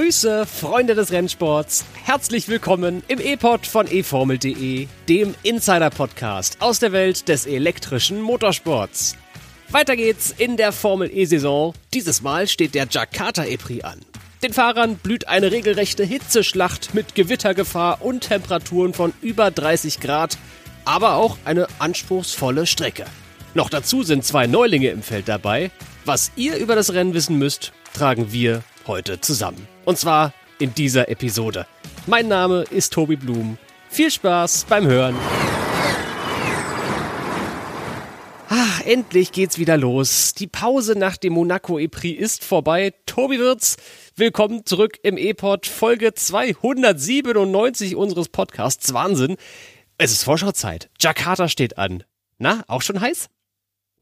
Grüße, Freunde des Rennsports. Herzlich willkommen im E-Pod von eFormel.de, dem Insider-Podcast aus der Welt des elektrischen Motorsports. Weiter geht's in der Formel E-Saison. Dieses Mal steht der Jakarta E-Prix an. Den Fahrern blüht eine regelrechte Hitzeschlacht mit Gewittergefahr und Temperaturen von über 30 Grad, aber auch eine anspruchsvolle Strecke. Noch dazu sind zwei Neulinge im Feld dabei. Was ihr über das Rennen wissen müsst, tragen wir heute zusammen. Und zwar in dieser Episode. Mein Name ist Tobi Blum. Viel Spaß beim Hören. Ah, endlich geht's wieder los. Die Pause nach dem Monaco E-Prix ist vorbei. Tobi Wirz, willkommen zurück im E-Pod, Folge 297 unseres Podcasts. Wahnsinn. Es ist Vorschauzeit. Jakarta steht an. Na, auch schon heiß?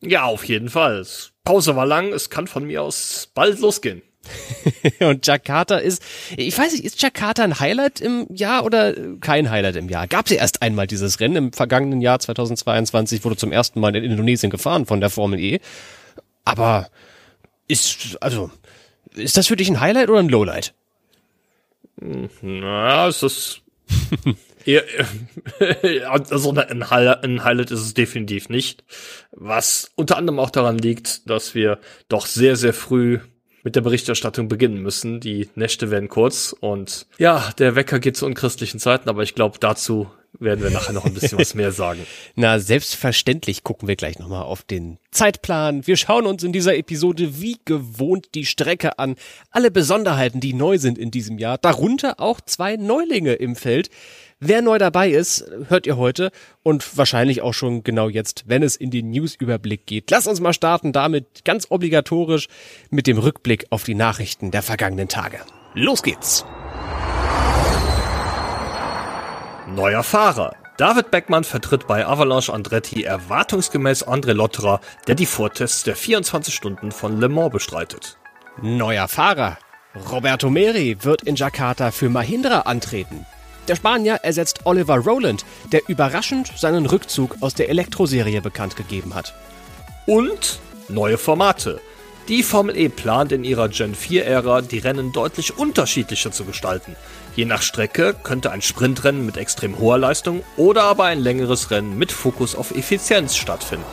Ja, auf jeden Fall. Pause war lang, es kann von mir aus bald losgehen. und Jakarta ist, ich weiß nicht, ist Jakarta ein Highlight im Jahr oder kein Highlight im Jahr? Gab es ja erst einmal dieses Rennen im vergangenen Jahr 2022, wurde zum ersten Mal in Indonesien gefahren von der Formel E. Aber ist, also, ist das für dich ein Highlight oder ein Lowlight? Na, es ist also ein Highlight ist es definitiv nicht. Was unter anderem auch daran liegt, dass wir doch sehr, sehr früh mit der Berichterstattung beginnen müssen. Die Nächte werden kurz und ja, der Wecker geht zu unchristlichen Zeiten, aber ich glaube, dazu werden wir nachher noch ein bisschen was mehr sagen. Na, selbstverständlich gucken wir gleich nochmal auf den Zeitplan. Wir schauen uns in dieser Episode wie gewohnt die Strecke an. Alle Besonderheiten, die neu sind in diesem Jahr. Darunter auch zwei Neulinge im Feld. Wer neu dabei ist, hört ihr heute und wahrscheinlich auch schon genau jetzt, wenn es in den News-Überblick geht. Lass uns mal starten damit ganz obligatorisch mit dem Rückblick auf die Nachrichten der vergangenen Tage. Los geht's! Neuer Fahrer. David Beckmann vertritt bei Avalanche Andretti erwartungsgemäß André Lotterer, der die Vortests der 24 Stunden von Le Mans bestreitet. Neuer Fahrer. Roberto Meri wird in Jakarta für Mahindra antreten. Der Spanier ersetzt Oliver Rowland, der überraschend seinen Rückzug aus der Elektroserie bekannt gegeben hat. Und neue Formate. Die Formel E plant in ihrer Gen 4-Ära, die Rennen deutlich unterschiedlicher zu gestalten. Je nach Strecke könnte ein Sprintrennen mit extrem hoher Leistung oder aber ein längeres Rennen mit Fokus auf Effizienz stattfinden.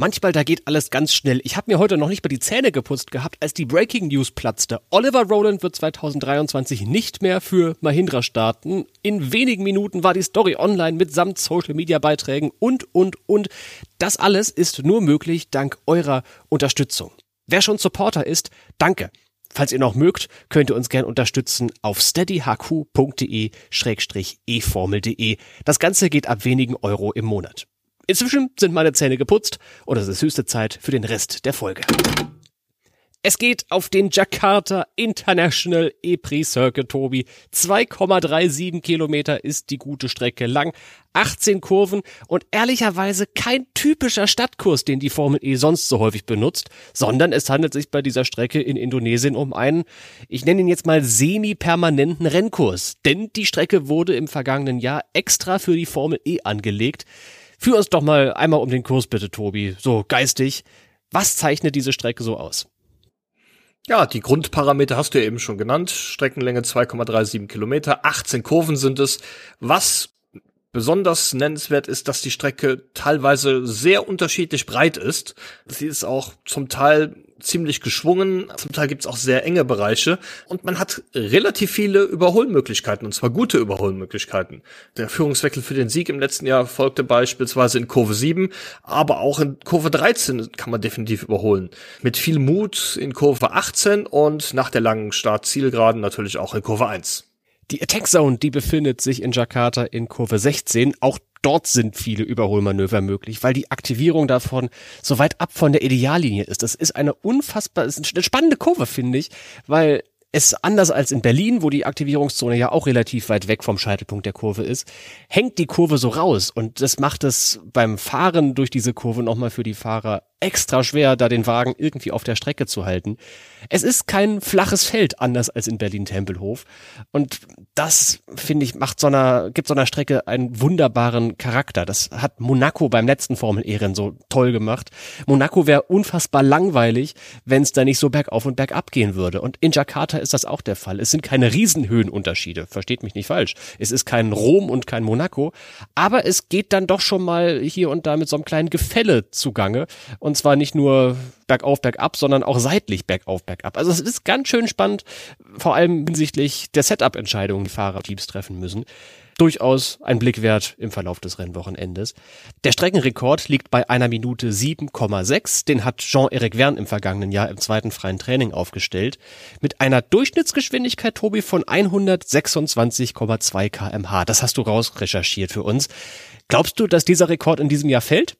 Manchmal da geht alles ganz schnell. Ich habe mir heute noch nicht mal die Zähne geputzt gehabt, als die Breaking News platzte. Oliver Rowland wird 2023 nicht mehr für Mahindra starten. In wenigen Minuten war die Story online mitsamt Social Media Beiträgen und und und. Das alles ist nur möglich dank eurer Unterstützung. Wer schon Supporter ist, danke. Falls ihr noch mögt, könnt ihr uns gern unterstützen auf steadyhq.de-eformel.de. Das Ganze geht ab wenigen Euro im Monat. Inzwischen sind meine Zähne geputzt und es ist höchste Zeit für den Rest der Folge. Es geht auf den Jakarta International E-Prix Circuit, Tobi. 2,37 Kilometer ist die gute Strecke lang, 18 Kurven und ehrlicherweise kein typischer Stadtkurs, den die Formel E sonst so häufig benutzt, sondern es handelt sich bei dieser Strecke in Indonesien um einen, ich nenne ihn jetzt mal semi-permanenten Rennkurs. Denn die Strecke wurde im vergangenen Jahr extra für die Formel E angelegt. Führ uns doch mal einmal um den Kurs bitte, Tobi, so geistig. Was zeichnet diese Strecke so aus? Ja, die Grundparameter hast du ja eben schon genannt. Streckenlänge 2,37 Kilometer, 18 Kurven sind es. Was besonders nennenswert ist, dass die Strecke teilweise sehr unterschiedlich breit ist. Sie ist auch zum Teil ziemlich geschwungen. Zum Teil gibt es auch sehr enge Bereiche und man hat relativ viele Überholmöglichkeiten und zwar gute Überholmöglichkeiten. Der Führungswechsel für den Sieg im letzten Jahr folgte beispielsweise in Kurve 7, aber auch in Kurve 13 kann man definitiv überholen. Mit viel Mut in Kurve 18 und nach der langen Start-Zielgeraden natürlich auch in Kurve 1. Die Attack Zone, die befindet sich in Jakarta in Kurve 16. Auch dort sind viele Überholmanöver möglich, weil die Aktivierung davon so weit ab von der Ideallinie ist. Das ist eine unfassbar, ist eine spannende Kurve, finde ich, weil es anders als in Berlin, wo die Aktivierungszone ja auch relativ weit weg vom Scheitelpunkt der Kurve ist, hängt die Kurve so raus und das macht es beim Fahren durch diese Kurve nochmal für die Fahrer extra schwer, da den Wagen irgendwie auf der Strecke zu halten. Es ist kein flaches Feld, anders als in Berlin-Tempelhof. Und das, finde ich, macht so einer, gibt so einer Strecke einen wunderbaren Charakter. Das hat Monaco beim letzten Formel-Ehren so toll gemacht. Monaco wäre unfassbar langweilig, wenn es da nicht so bergauf und bergab gehen würde. Und in Jakarta ist das auch der Fall. Es sind keine Riesenhöhenunterschiede. Versteht mich nicht falsch. Es ist kein Rom und kein Monaco. Aber es geht dann doch schon mal hier und da mit so einem kleinen Gefälle zugange. Und zwar nicht nur bergauf, bergab, sondern auch seitlich bergauf, bergab. Also es ist ganz schön spannend, vor allem hinsichtlich der Setup-Entscheidungen, die Fahrerteams treffen müssen. Durchaus ein Blick wert im Verlauf des Rennwochenendes. Der Streckenrekord liegt bei einer Minute 7,6. Den hat Jean-Eric Verne im vergangenen Jahr im zweiten freien Training aufgestellt. Mit einer Durchschnittsgeschwindigkeit, Tobi, von 126,2 kmh. Das hast du rausrecherchiert für uns. Glaubst du, dass dieser Rekord in diesem Jahr fällt?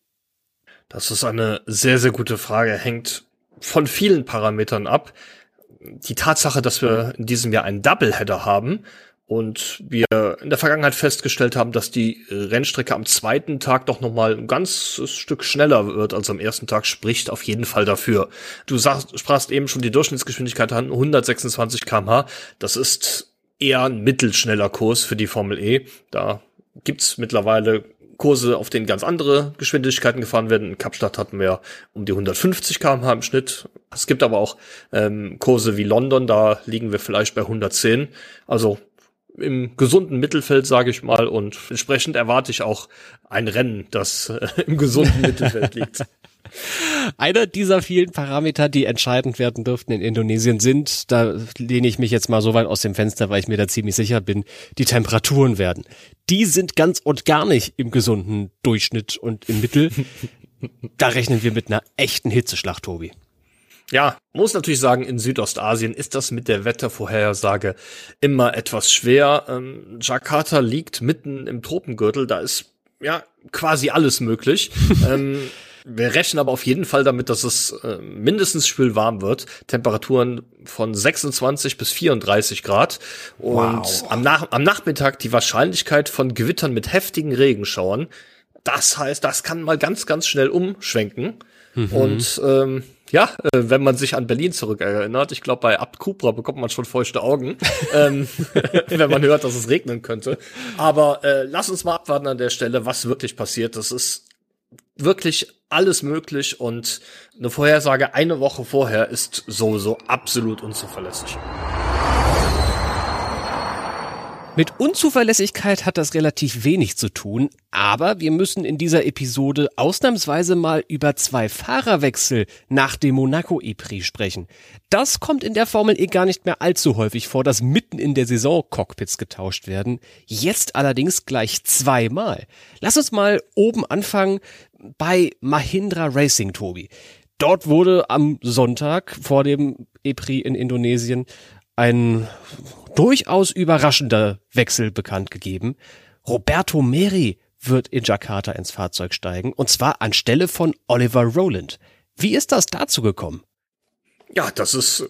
Das ist eine sehr, sehr gute Frage. Hängt von vielen Parametern ab. Die Tatsache, dass wir in diesem Jahr einen Doubleheader haben und wir in der Vergangenheit festgestellt haben, dass die Rennstrecke am zweiten Tag doch noch mal ein ganzes Stück schneller wird als am ersten Tag, spricht auf jeden Fall dafür. Du sagst, sprachst eben schon die Durchschnittsgeschwindigkeit an, 126 kmh. Das ist eher ein mittelschneller Kurs für die Formel E. Da gibt's mittlerweile Kurse, auf denen ganz andere Geschwindigkeiten gefahren werden. In Kapstadt hatten wir um die 150 km/h im Schnitt. Es gibt aber auch ähm, Kurse wie London, da liegen wir vielleicht bei 110. Also im gesunden Mittelfeld, sage ich mal, und entsprechend erwarte ich auch ein Rennen, das äh, im gesunden Mittelfeld liegt. Einer dieser vielen Parameter, die entscheidend werden dürften in Indonesien sind, da lehne ich mich jetzt mal so weit aus dem Fenster, weil ich mir da ziemlich sicher bin, die Temperaturen werden. Die sind ganz und gar nicht im gesunden Durchschnitt und im Mittel. da rechnen wir mit einer echten Hitzeschlacht, Tobi. Ja, muss natürlich sagen, in Südostasien ist das mit der Wettervorhersage immer etwas schwer. Ähm, Jakarta liegt mitten im Tropengürtel, da ist ja quasi alles möglich. ähm, wir rechnen aber auf jeden Fall damit, dass es äh, mindestens spülwarm wird. Temperaturen von 26 bis 34 Grad. Und wow. am, Nach am Nachmittag die Wahrscheinlichkeit von Gewittern mit heftigen Regenschauern. Das heißt, das kann mal ganz, ganz schnell umschwenken. Mhm. Und ähm, ja, äh, wenn man sich an Berlin zurückerinnert, ich glaube, bei Abt Cupra bekommt man schon feuchte Augen, ähm, wenn man hört, dass es regnen könnte. Aber äh, lass uns mal abwarten an der Stelle, was wirklich passiert. Das ist wirklich alles möglich und eine Vorhersage eine Woche vorher ist sowieso absolut unzuverlässig. Mit Unzuverlässigkeit hat das relativ wenig zu tun, aber wir müssen in dieser Episode ausnahmsweise mal über zwei Fahrerwechsel nach dem Monaco E-Prix sprechen. Das kommt in der Formel E gar nicht mehr allzu häufig vor, dass mitten in der Saison Cockpits getauscht werden. Jetzt allerdings gleich zweimal. Lass uns mal oben anfangen bei Mahindra Racing, Tobi. Dort wurde am Sonntag vor dem E-Prix in Indonesien ein durchaus überraschender Wechsel bekannt gegeben. Roberto Meri wird in Jakarta ins Fahrzeug steigen und zwar anstelle von Oliver Rowland. Wie ist das dazu gekommen? Ja, das ist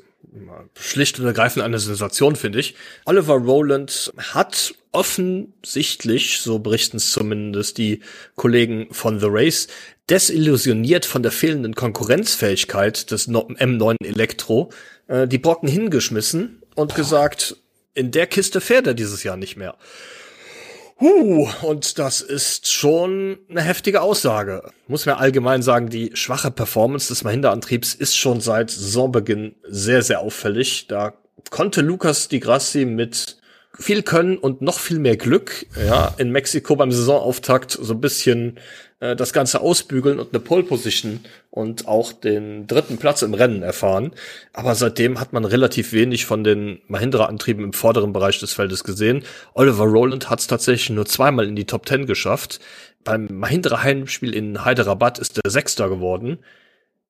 schlicht und ergreifend eine Sensation, finde ich. Oliver Rowland hat offensichtlich, so berichten es zumindest die Kollegen von The Race, desillusioniert von der fehlenden Konkurrenzfähigkeit des M9 Elektro, äh, die Brocken hingeschmissen und gesagt, in der Kiste fährt er dieses Jahr nicht mehr. Huh, und das ist schon eine heftige Aussage. Muss man allgemein sagen, die schwache Performance des Mahindra-Antriebs ist schon seit Saisonbeginn sehr, sehr auffällig. Da konnte Lukas Di Grassi mit viel Können und noch viel mehr Glück, ja, in Mexiko beim Saisonauftakt so ein bisschen äh, das Ganze ausbügeln und eine Pole Position und auch den dritten Platz im Rennen erfahren. Aber seitdem hat man relativ wenig von den Mahindra-Antrieben im vorderen Bereich des Feldes gesehen. Oliver Rowland hat es tatsächlich nur zweimal in die Top Ten geschafft. Beim Mahindra-Heimspiel in Hyderabad ist er Sechster geworden.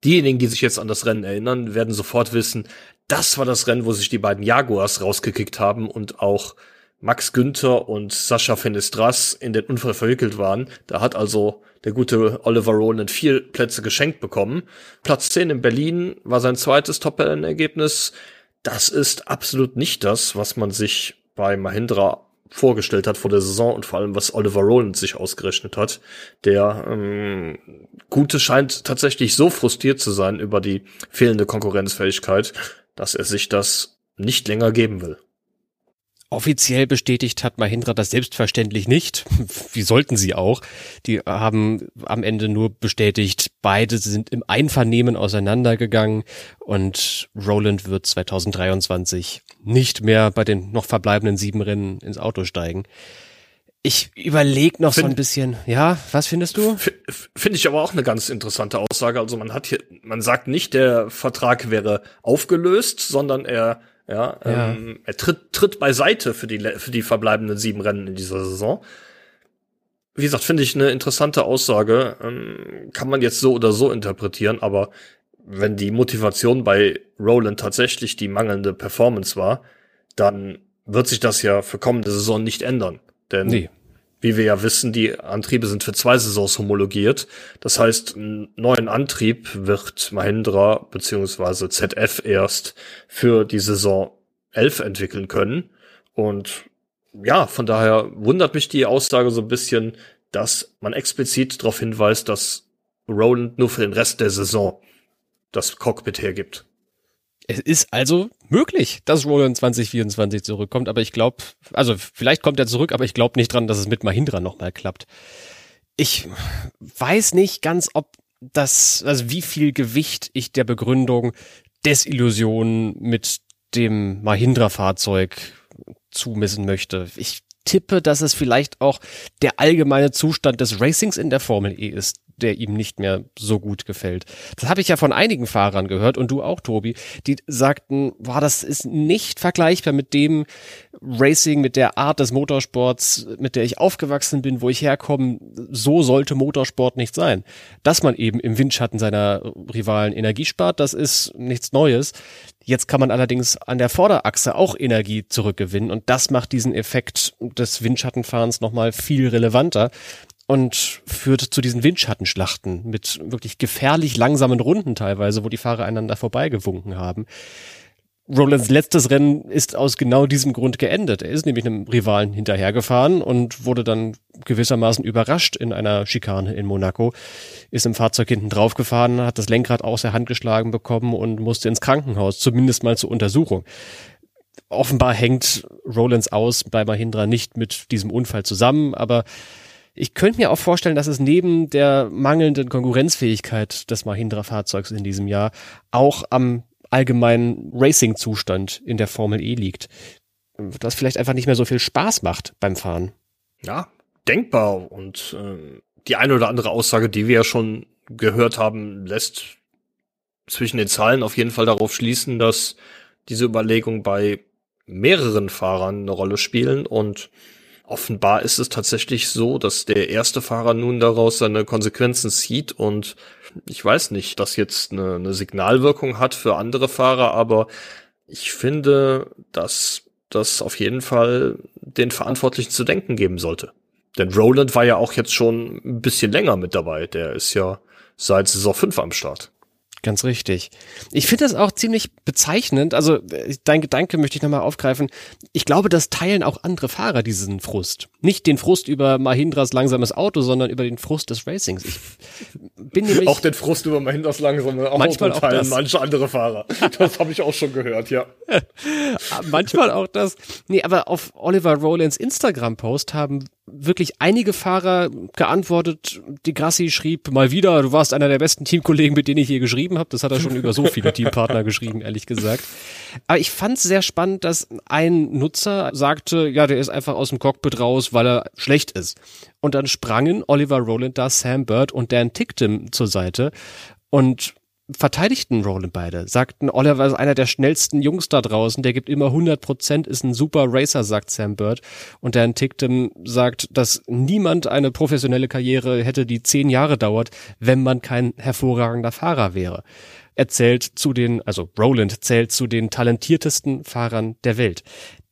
Diejenigen, die sich jetzt an das Rennen erinnern, werden sofort wissen, das war das Rennen, wo sich die beiden Jaguars rausgekickt haben und auch Max Günther und Sascha Fenestras in den Unfall verwickelt waren. Da hat also der gute Oliver Rowland vier Plätze geschenkt bekommen. Platz 10 in Berlin war sein zweites Top-Ergebnis. Das ist absolut nicht das, was man sich bei Mahindra vorgestellt hat vor der Saison und vor allem was Oliver Rowland sich ausgerechnet hat. Der ähm, Gute scheint tatsächlich so frustriert zu sein über die fehlende Konkurrenzfähigkeit, dass er sich das nicht länger geben will. Offiziell bestätigt hat Mahindra das selbstverständlich nicht. Wie sollten sie auch? Die haben am Ende nur bestätigt, beide sind im Einvernehmen auseinandergegangen und Roland wird 2023 nicht mehr bei den noch verbleibenden sieben Rennen ins Auto steigen. Ich überlege noch Find, so ein bisschen. Ja, was findest du? Finde ich aber auch eine ganz interessante Aussage. Also man hat hier, man sagt nicht, der Vertrag wäre aufgelöst, sondern er ja, ja. Ähm, er tritt, tritt beiseite für die, für die verbleibenden sieben Rennen in dieser Saison. Wie gesagt, finde ich eine interessante Aussage. Ähm, kann man jetzt so oder so interpretieren, aber wenn die Motivation bei Roland tatsächlich die mangelnde Performance war, dann wird sich das ja für kommende Saison nicht ändern. Denn nee wie wir ja wissen, die Antriebe sind für zwei Saisons homologiert. Das heißt, einen neuen Antrieb wird Mahindra beziehungsweise ZF erst für die Saison 11 entwickeln können. Und ja, von daher wundert mich die Aussage so ein bisschen, dass man explizit darauf hinweist, dass Roland nur für den Rest der Saison das Cockpit hergibt. Es ist also möglich, dass Roland 2024 zurückkommt, aber ich glaube, also vielleicht kommt er zurück, aber ich glaube nicht dran, dass es mit Mahindra nochmal klappt. Ich weiß nicht ganz, ob das, also wie viel Gewicht ich der Begründung Desillusion mit dem Mahindra-Fahrzeug zumessen möchte. Ich tippe, dass es vielleicht auch der allgemeine Zustand des Racings in der Formel E ist, der ihm nicht mehr so gut gefällt. Das habe ich ja von einigen Fahrern gehört und du auch, Tobi, die sagten, boah, das ist nicht vergleichbar mit dem Racing, mit der Art des Motorsports, mit der ich aufgewachsen bin, wo ich herkomme. So sollte Motorsport nicht sein. Dass man eben im Windschatten seiner Rivalen Energie spart, das ist nichts Neues. Jetzt kann man allerdings an der Vorderachse auch Energie zurückgewinnen und das macht diesen Effekt des Windschattenfahrens nochmal viel relevanter und führt zu diesen Windschattenschlachten mit wirklich gefährlich langsamen Runden teilweise, wo die Fahrer einander vorbeigewunken haben. Rolands letztes Rennen ist aus genau diesem Grund geendet. Er ist nämlich einem Rivalen hinterhergefahren und wurde dann gewissermaßen überrascht in einer Schikane in Monaco, ist im Fahrzeug hinten drauf gefahren, hat das Lenkrad aus der Hand geschlagen bekommen und musste ins Krankenhaus, zumindest mal zur Untersuchung. Offenbar hängt Rolands aus bei Mahindra nicht mit diesem Unfall zusammen, aber ich könnte mir auch vorstellen, dass es neben der mangelnden Konkurrenzfähigkeit des Mahindra-Fahrzeugs in diesem Jahr auch am allgemeinen Racing-Zustand in der Formel E liegt. Das vielleicht einfach nicht mehr so viel Spaß macht beim Fahren. Ja, denkbar. Und äh, die eine oder andere Aussage, die wir ja schon gehört haben, lässt zwischen den Zahlen auf jeden Fall darauf schließen, dass diese Überlegung bei mehreren Fahrern eine Rolle spielen und offenbar ist es tatsächlich so, dass der erste Fahrer nun daraus seine Konsequenzen zieht und ich weiß nicht, dass jetzt eine, eine Signalwirkung hat für andere Fahrer, aber ich finde, dass das auf jeden Fall den Verantwortlichen zu denken geben sollte. Denn Roland war ja auch jetzt schon ein bisschen länger mit dabei. Der ist ja seit Saison 5 am Start. Ganz richtig. Ich finde das auch ziemlich bezeichnend. Also äh, dein Gedanke möchte ich nochmal aufgreifen. Ich glaube, das teilen auch andere Fahrer diesen Frust. Nicht den Frust über Mahindras langsames Auto, sondern über den Frust des Racings. Ich bin nämlich auch den Frust über Mahindras langsames Auto manchmal teilen manche andere Fahrer. Das habe ich auch schon gehört, ja. manchmal auch das. Nee, aber auf Oliver Rowlands Instagram-Post haben wirklich einige Fahrer geantwortet. Die Grassi schrieb mal wieder, du warst einer der besten Teamkollegen, mit denen ich hier geschrieben habe. Das hat er schon über so viele Teampartner geschrieben, ehrlich gesagt. Aber ich fand es sehr spannend, dass ein Nutzer sagte, ja, der ist einfach aus dem Cockpit raus, weil er schlecht ist. Und dann sprangen Oliver Rowland da, Sam Bird und Dan Ticktum zur Seite. Und verteidigten Roland beide, sagten, Oliver ist einer der schnellsten Jungs da draußen, der gibt immer 100 Prozent, ist ein super Racer, sagt Sam Bird. Und Dan Ticktum sagt, dass niemand eine professionelle Karriere hätte, die zehn Jahre dauert, wenn man kein hervorragender Fahrer wäre. Er zählt zu den, also Roland zählt zu den talentiertesten Fahrern der Welt.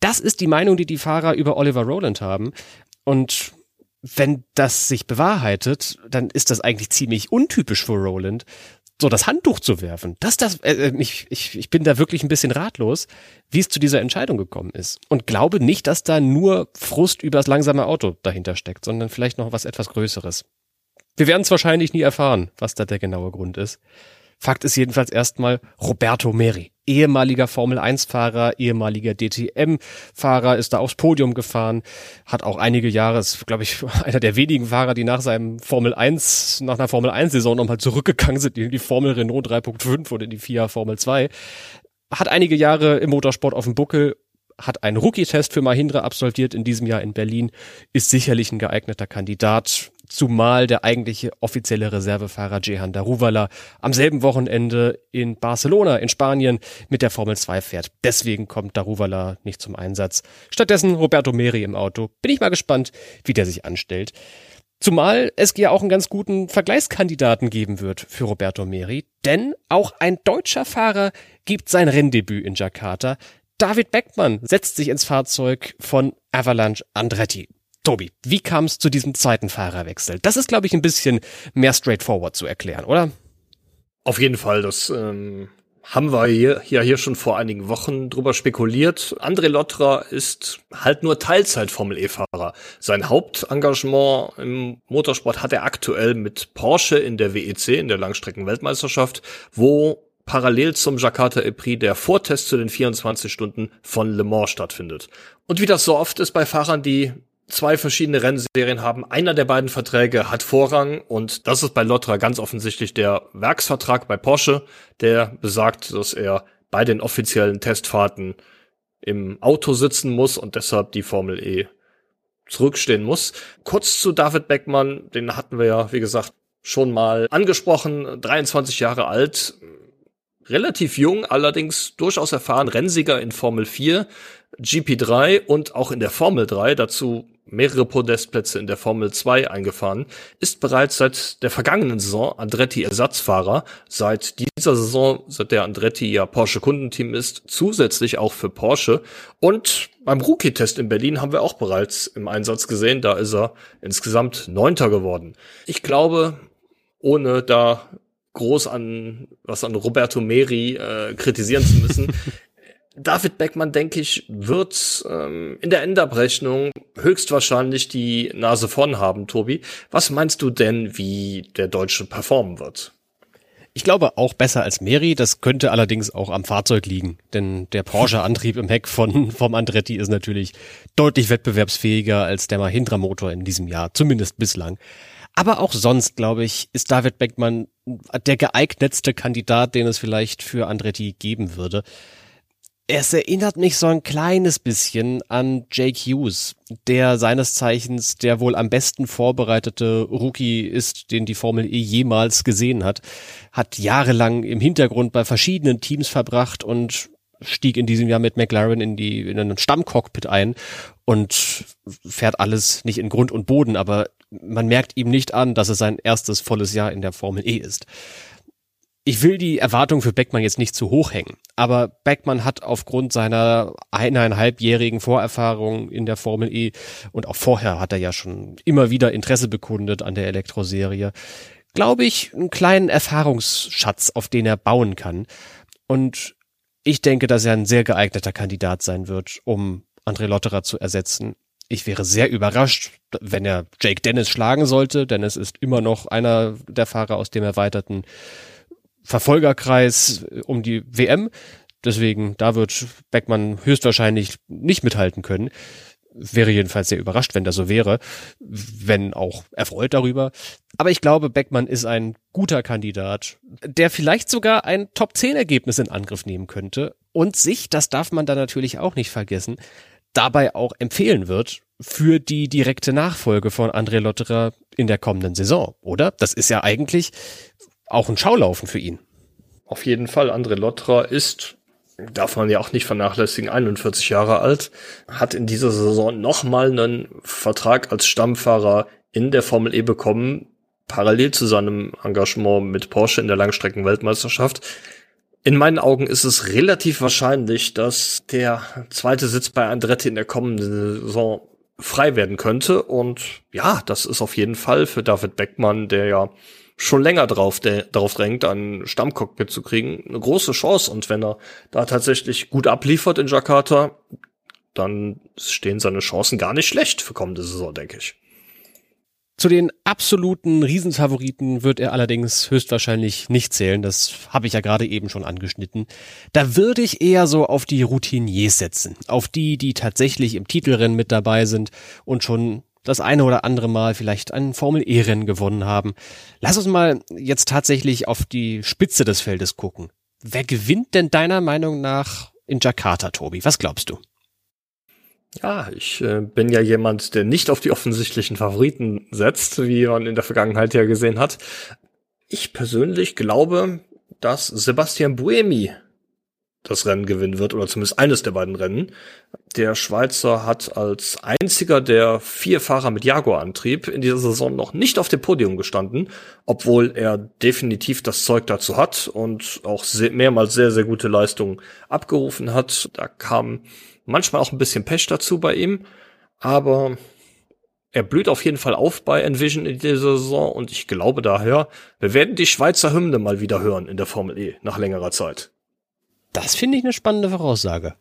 Das ist die Meinung, die die Fahrer über Oliver Roland haben. Und wenn das sich bewahrheitet, dann ist das eigentlich ziemlich untypisch für Roland, so das Handtuch zu werfen. Das, das, äh, äh, ich, ich, ich bin da wirklich ein bisschen ratlos, wie es zu dieser Entscheidung gekommen ist. Und glaube nicht, dass da nur Frust über das langsame Auto dahinter steckt, sondern vielleicht noch was etwas Größeres. Wir werden es wahrscheinlich nie erfahren, was da der genaue Grund ist. Fakt ist jedenfalls erstmal Roberto Meri, ehemaliger Formel-1-Fahrer, ehemaliger DTM-Fahrer, ist da aufs Podium gefahren, hat auch einige Jahre, ist, glaube ich, einer der wenigen Fahrer, die nach seinem Formel 1, nach einer Formel 1-Saison nochmal zurückgegangen sind in die Formel Renault 3.5 oder in die FIA Formel 2. Hat einige Jahre im Motorsport auf dem Buckel hat einen Rookie-Test für Mahindra absolviert in diesem Jahr in Berlin, ist sicherlich ein geeigneter Kandidat, zumal der eigentliche offizielle Reservefahrer Jehan Daruvala am selben Wochenende in Barcelona in Spanien mit der Formel 2 fährt. Deswegen kommt Daruvala nicht zum Einsatz. Stattdessen Roberto Meri im Auto. Bin ich mal gespannt, wie der sich anstellt. Zumal es ja auch einen ganz guten Vergleichskandidaten geben wird für Roberto Meri, denn auch ein deutscher Fahrer gibt sein Renndebüt in Jakarta. David Beckmann setzt sich ins Fahrzeug von Avalanche Andretti. Tobi, wie kam es zu diesem zweiten Fahrerwechsel? Das ist, glaube ich, ein bisschen mehr straightforward zu erklären, oder? Auf jeden Fall, das ähm, haben wir hier, ja hier schon vor einigen Wochen drüber spekuliert. André Lottra ist halt nur Teilzeit-Formel-E-Fahrer. Sein Hauptengagement im Motorsport hat er aktuell mit Porsche in der WEC, in der Langstrecken-Weltmeisterschaft, wo parallel zum Jakarta E-Prix der Vortest zu den 24 Stunden von Le Mans stattfindet. Und wie das so oft ist bei Fahrern, die zwei verschiedene Rennserien haben, einer der beiden Verträge hat Vorrang und das ist bei Lottra ganz offensichtlich der Werksvertrag bei Porsche, der besagt, dass er bei den offiziellen Testfahrten im Auto sitzen muss und deshalb die Formel E zurückstehen muss. Kurz zu David Beckmann, den hatten wir ja, wie gesagt, schon mal angesprochen, 23 Jahre alt, relativ jung, allerdings durchaus erfahren, Rennsieger in Formel 4, GP3 und auch in der Formel 3, dazu mehrere Podestplätze in der Formel 2 eingefahren, ist bereits seit der vergangenen Saison Andretti Ersatzfahrer. Seit dieser Saison, seit der Andretti ja Porsche Kundenteam ist, zusätzlich auch für Porsche. Und beim Rookie-Test in Berlin haben wir auch bereits im Einsatz gesehen. Da ist er insgesamt Neunter geworden. Ich glaube, ohne da groß an was an Roberto Meri äh, kritisieren zu müssen. David Beckmann, denke ich, wird ähm, in der Endabrechnung höchstwahrscheinlich die Nase vorn haben, Tobi. Was meinst du denn, wie der Deutsche performen wird? Ich glaube auch besser als Meri. Das könnte allerdings auch am Fahrzeug liegen, denn der Porsche-Antrieb im Heck von vom Andretti ist natürlich deutlich wettbewerbsfähiger als der Mahindra-Motor in diesem Jahr, zumindest bislang. Aber auch sonst, glaube ich, ist David Beckmann der geeignetste Kandidat, den es vielleicht für Andretti geben würde. Es erinnert mich so ein kleines bisschen an Jake Hughes, der seines Zeichens der wohl am besten vorbereitete Rookie ist, den die Formel E jemals gesehen hat, hat jahrelang im Hintergrund bei verschiedenen Teams verbracht und stieg in diesem Jahr mit McLaren in die in einen Stammcockpit ein und fährt alles nicht in Grund und Boden, aber man merkt ihm nicht an, dass es sein erstes volles Jahr in der Formel E ist. Ich will die Erwartung für Beckmann jetzt nicht zu hoch hängen, aber Beckmann hat aufgrund seiner eineinhalbjährigen Vorerfahrung in der Formel E und auch vorher hat er ja schon immer wieder Interesse bekundet an der Elektroserie, glaube ich, einen kleinen Erfahrungsschatz, auf den er bauen kann. Und ich denke, dass er ein sehr geeigneter Kandidat sein wird, um André Lotterer zu ersetzen. Ich wäre sehr überrascht, wenn er Jake Dennis schlagen sollte. Dennis ist immer noch einer der Fahrer aus dem erweiterten Verfolgerkreis äh, um die WM. Deswegen, da wird Beckmann höchstwahrscheinlich nicht mithalten können. Wäre jedenfalls sehr überrascht, wenn das so wäre, wenn auch erfreut darüber. Aber ich glaube, Beckmann ist ein guter Kandidat, der vielleicht sogar ein Top-10-Ergebnis in Angriff nehmen könnte und sich, das darf man da natürlich auch nicht vergessen, dabei auch empfehlen wird für die direkte Nachfolge von André Lotterer in der kommenden Saison, oder? Das ist ja eigentlich auch ein Schaulaufen für ihn. Auf jeden Fall. André Lottra ist, darf man ja auch nicht vernachlässigen, 41 Jahre alt, hat in dieser Saison nochmal einen Vertrag als Stammfahrer in der Formel E bekommen, parallel zu seinem Engagement mit Porsche in der Langstrecken-Weltmeisterschaft. In meinen Augen ist es relativ wahrscheinlich, dass der zweite Sitz bei Andretti in der kommenden Saison frei werden könnte. Und ja, das ist auf jeden Fall für David Beckmann, der ja schon länger drauf, der, darauf drängt, ein Stammcockpit zu kriegen, eine große Chance. Und wenn er da tatsächlich gut abliefert in Jakarta, dann stehen seine Chancen gar nicht schlecht für kommende Saison, denke ich. Zu den absoluten Riesenfavoriten wird er allerdings höchstwahrscheinlich nicht zählen. Das habe ich ja gerade eben schon angeschnitten. Da würde ich eher so auf die Routiniers setzen. Auf die, die tatsächlich im Titelrennen mit dabei sind und schon das eine oder andere Mal vielleicht ein Formel-E-Rennen gewonnen haben. Lass uns mal jetzt tatsächlich auf die Spitze des Feldes gucken. Wer gewinnt denn deiner Meinung nach in Jakarta, Tobi? Was glaubst du? Ja, ich äh, bin ja jemand, der nicht auf die offensichtlichen Favoriten setzt, wie man in der Vergangenheit ja gesehen hat. Ich persönlich glaube, dass Sebastian Buemi das Rennen gewinnen wird, oder zumindest eines der beiden Rennen. Der Schweizer hat als einziger der vier Fahrer mit Jaguar-Antrieb in dieser Saison noch nicht auf dem Podium gestanden, obwohl er definitiv das Zeug dazu hat und auch mehrmals sehr, sehr gute Leistungen abgerufen hat. Da kam manchmal auch ein bisschen Pech dazu bei ihm, aber er blüht auf jeden Fall auf bei Envision in dieser Saison und ich glaube daher, wir werden die Schweizer Hymne mal wieder hören in der Formel E nach längerer Zeit. Das finde ich eine spannende Voraussage.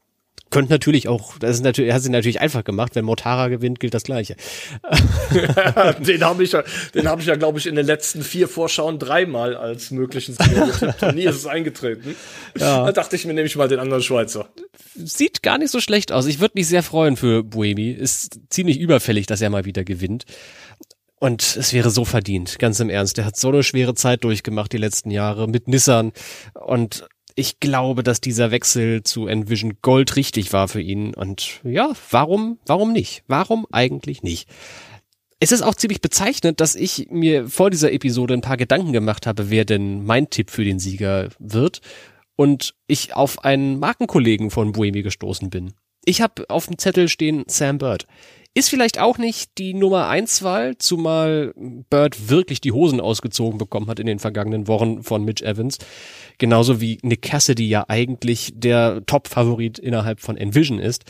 Könnte natürlich auch, das ist natürlich, hat sie natürlich einfach gemacht, wenn Motara gewinnt, gilt das Gleiche. den habe ich ja, den habe ich ja, glaube ich, in den letzten vier Vorschauen dreimal als möglichen Sieger Nie ist es eingetreten. Ja. Da dachte ich mir nämlich mal den anderen Schweizer. Sieht gar nicht so schlecht aus. Ich würde mich sehr freuen für Buemi. Ist ziemlich überfällig, dass er mal wieder gewinnt. Und es wäre so verdient, ganz im Ernst. Der hat so eine schwere Zeit durchgemacht die letzten Jahre mit Nissan und ich glaube, dass dieser Wechsel zu Envision Gold richtig war für ihn. Und ja, warum, warum nicht? Warum eigentlich nicht? Es ist auch ziemlich bezeichnend, dass ich mir vor dieser Episode ein paar Gedanken gemacht habe, wer denn mein Tipp für den Sieger wird. Und ich auf einen Markenkollegen von Buemi gestoßen bin. Ich habe auf dem Zettel stehen Sam Bird. Ist vielleicht auch nicht die Nummer eins Wahl, zumal Bird wirklich die Hosen ausgezogen bekommen hat in den vergangenen Wochen von Mitch Evans. Genauso wie Nick Cassidy ja eigentlich der Top-Favorit innerhalb von Envision ist.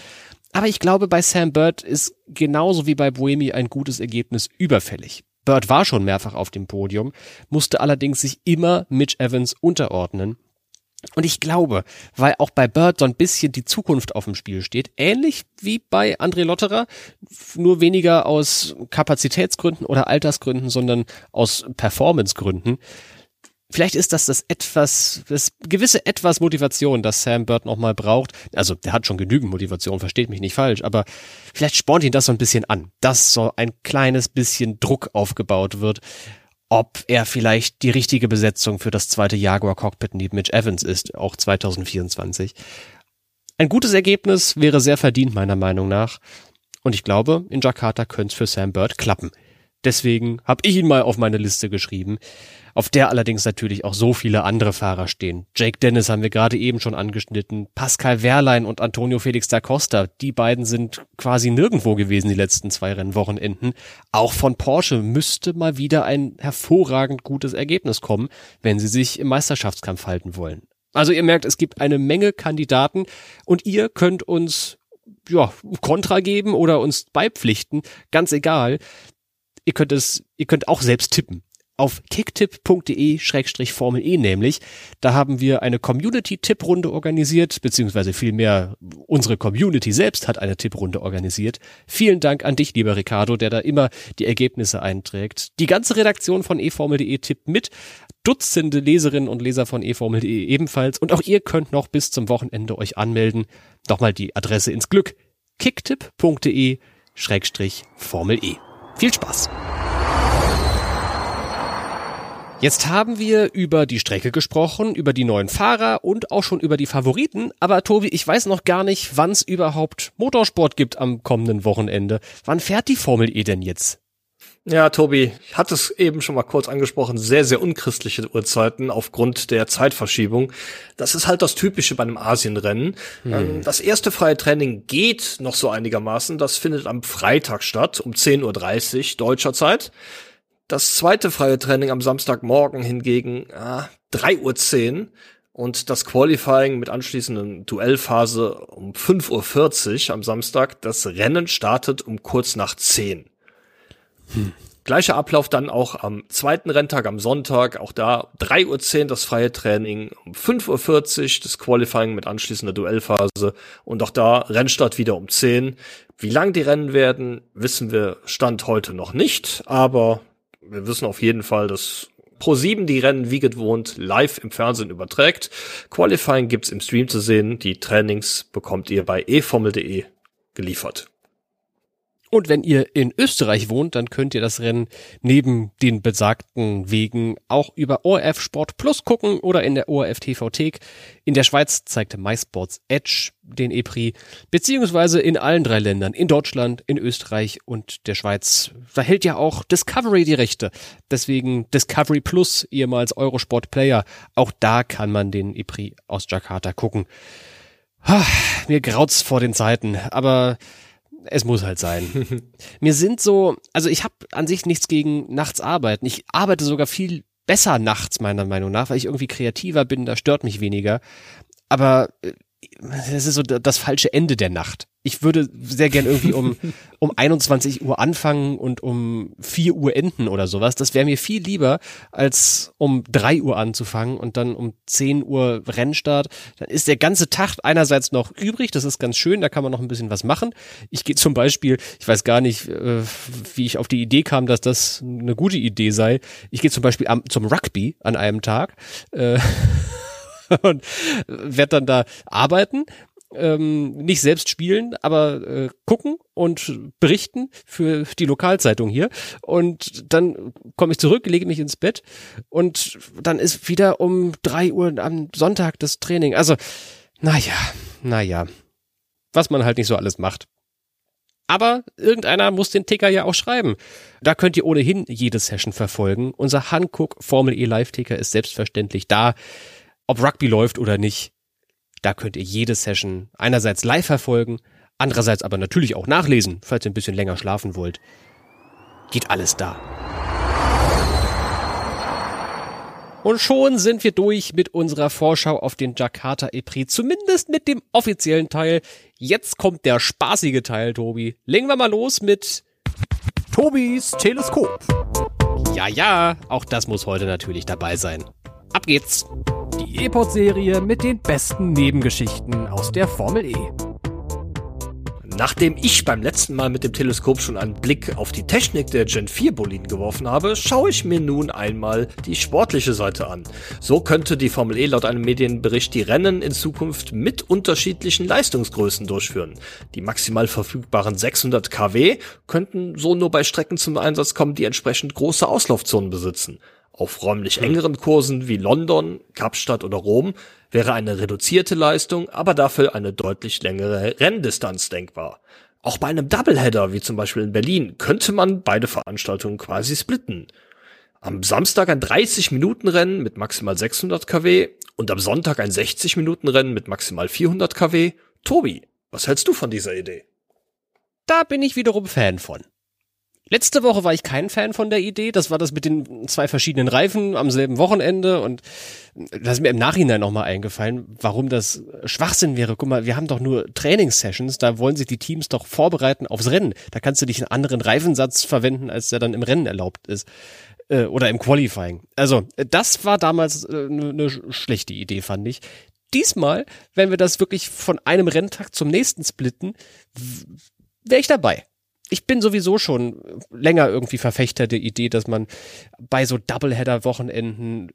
Aber ich glaube, bei Sam Bird ist genauso wie bei Boemi ein gutes Ergebnis überfällig. Bird war schon mehrfach auf dem Podium, musste allerdings sich immer Mitch Evans unterordnen. Und ich glaube, weil auch bei Bird so ein bisschen die Zukunft auf dem Spiel steht, ähnlich wie bei André Lotterer, nur weniger aus Kapazitätsgründen oder Altersgründen, sondern aus Performancegründen. Vielleicht ist das das etwas, das gewisse etwas Motivation, das Sam Bird nochmal braucht. Also, der hat schon genügend Motivation, versteht mich nicht falsch, aber vielleicht spornt ihn das so ein bisschen an, dass so ein kleines bisschen Druck aufgebaut wird ob er vielleicht die richtige Besetzung für das zweite Jaguar Cockpit neben Mitch Evans ist, auch 2024. Ein gutes Ergebnis wäre sehr verdient meiner Meinung nach. Und ich glaube, in Jakarta könnte es für Sam Bird klappen. Deswegen habe ich ihn mal auf meine Liste geschrieben auf der allerdings natürlich auch so viele andere Fahrer stehen. Jake Dennis haben wir gerade eben schon angeschnitten, Pascal Wehrlein und Antonio Felix da Costa, die beiden sind quasi nirgendwo gewesen die letzten zwei Rennwochenenden. Auch von Porsche müsste mal wieder ein hervorragend gutes Ergebnis kommen, wenn sie sich im Meisterschaftskampf halten wollen. Also ihr merkt, es gibt eine Menge Kandidaten und ihr könnt uns ja, Kontra geben oder uns beipflichten, ganz egal. Ihr könnt es, ihr könnt auch selbst tippen auf kicktipp.de-formel E nämlich. Da haben wir eine Community-Tipprunde organisiert, beziehungsweise vielmehr unsere Community selbst hat eine Tipprunde organisiert. Vielen Dank an dich, lieber Ricardo, der da immer die Ergebnisse einträgt. Die ganze Redaktion von eFormel.de tippt mit. Dutzende Leserinnen und Leser von eFormel.de ebenfalls. Und auch ihr könnt noch bis zum Wochenende euch anmelden. Nochmal die Adresse ins Glück. kicktipp.de-formel E. Viel Spaß! Jetzt haben wir über die Strecke gesprochen, über die neuen Fahrer und auch schon über die Favoriten. Aber Tobi, ich weiß noch gar nicht, wann es überhaupt Motorsport gibt am kommenden Wochenende. Wann fährt die Formel E denn jetzt? Ja, Tobi, ich hatte es eben schon mal kurz angesprochen, sehr, sehr unchristliche Uhrzeiten aufgrund der Zeitverschiebung. Das ist halt das Typische bei einem Asienrennen. Hm. Ähm, das erste freie Training geht noch so einigermaßen. Das findet am Freitag statt, um 10.30 Uhr deutscher Zeit. Das zweite freie Training am Samstagmorgen hingegen ah, 3.10 Uhr und das Qualifying mit anschließenden Duellphase um 5.40 Uhr am Samstag. Das Rennen startet um kurz nach 10. Hm. Gleicher Ablauf dann auch am zweiten Renntag, am Sonntag, auch da 3.10 Uhr das freie Training, um 5.40 Uhr das Qualifying mit anschließender Duellphase und auch da Rennstart wieder um 10. Wie lang die Rennen werden, wissen wir Stand heute noch nicht, aber wir wissen auf jeden Fall, dass Pro7 die Rennen wie gewohnt live im Fernsehen überträgt. Qualifying gibt's im Stream zu sehen, die Trainings bekommt ihr bei eformel.de geliefert. Und wenn ihr in Österreich wohnt, dann könnt ihr das Rennen neben den besagten Wegen auch über ORF Sport Plus gucken oder in der ORF TV Thek. In der Schweiz zeigte MySports Edge den EPRI, beziehungsweise in allen drei Ländern, in Deutschland, in Österreich und der Schweiz. Da hält ja auch Discovery die Rechte. Deswegen Discovery Plus, ehemals Eurosport Player. Auch da kann man den EPRI aus Jakarta gucken. Mir graut's vor den Zeiten, aber es muss halt sein. Mir sind so, also ich habe an sich nichts gegen nachts arbeiten. Ich arbeite sogar viel besser nachts meiner Meinung nach, weil ich irgendwie kreativer bin, da stört mich weniger. Aber es ist so das falsche Ende der Nacht ich würde sehr gern irgendwie um, um 21 Uhr anfangen und um 4 Uhr enden oder sowas. Das wäre mir viel lieber, als um 3 Uhr anzufangen und dann um 10 Uhr Rennstart. Dann ist der ganze Tag einerseits noch übrig, das ist ganz schön, da kann man noch ein bisschen was machen. Ich gehe zum Beispiel, ich weiß gar nicht, äh, wie ich auf die Idee kam, dass das eine gute Idee sei. Ich gehe zum Beispiel am, zum Rugby an einem Tag. Äh, und werde dann da arbeiten ähm, nicht selbst spielen, aber äh, gucken und berichten für die Lokalzeitung hier. Und dann komme ich zurück, lege mich ins Bett und dann ist wieder um drei Uhr am Sonntag das Training. Also, naja, naja. Was man halt nicht so alles macht. Aber irgendeiner muss den Ticker ja auch schreiben. Da könnt ihr ohnehin jede Session verfolgen. Unser Hankook Formel E Live Ticker ist selbstverständlich da. Ob Rugby läuft oder nicht, da könnt ihr jede Session einerseits live verfolgen, andererseits aber natürlich auch nachlesen, falls ihr ein bisschen länger schlafen wollt. Geht alles da. Und schon sind wir durch mit unserer Vorschau auf den Jakarta E-Prix, zumindest mit dem offiziellen Teil. Jetzt kommt der spaßige Teil, Tobi. Legen wir mal los mit Tobis Teleskop. Ja, ja, auch das muss heute natürlich dabei sein. Ab geht's! E-Pod-Serie mit den besten Nebengeschichten aus der Formel E. Nachdem ich beim letzten Mal mit dem Teleskop schon einen Blick auf die Technik der Gen 4 Boliden geworfen habe, schaue ich mir nun einmal die sportliche Seite an. So könnte die Formel E laut einem Medienbericht die Rennen in Zukunft mit unterschiedlichen Leistungsgrößen durchführen. Die maximal verfügbaren 600 kW könnten so nur bei Strecken zum Einsatz kommen, die entsprechend große Auslaufzonen besitzen. Auf räumlich engeren Kursen wie London, Kapstadt oder Rom wäre eine reduzierte Leistung, aber dafür eine deutlich längere Renndistanz denkbar. Auch bei einem Doubleheader, wie zum Beispiel in Berlin, könnte man beide Veranstaltungen quasi splitten. Am Samstag ein 30-Minuten-Rennen mit maximal 600 kW und am Sonntag ein 60-Minuten-Rennen mit maximal 400 kW. Tobi, was hältst du von dieser Idee? Da bin ich wiederum Fan von. Letzte Woche war ich kein Fan von der Idee. Das war das mit den zwei verschiedenen Reifen am selben Wochenende und das ist mir im Nachhinein nochmal eingefallen, warum das Schwachsinn wäre. Guck mal, wir haben doch nur Trainingssessions, da wollen sich die Teams doch vorbereiten aufs Rennen. Da kannst du dich einen anderen Reifensatz verwenden, als der dann im Rennen erlaubt ist. Äh, oder im Qualifying. Also, das war damals eine äh, ne schlechte Idee, fand ich. Diesmal, wenn wir das wirklich von einem Renntag zum nächsten splitten, wäre ich dabei ich bin sowieso schon länger irgendwie Verfechter der Idee, dass man bei so Doubleheader-Wochenenden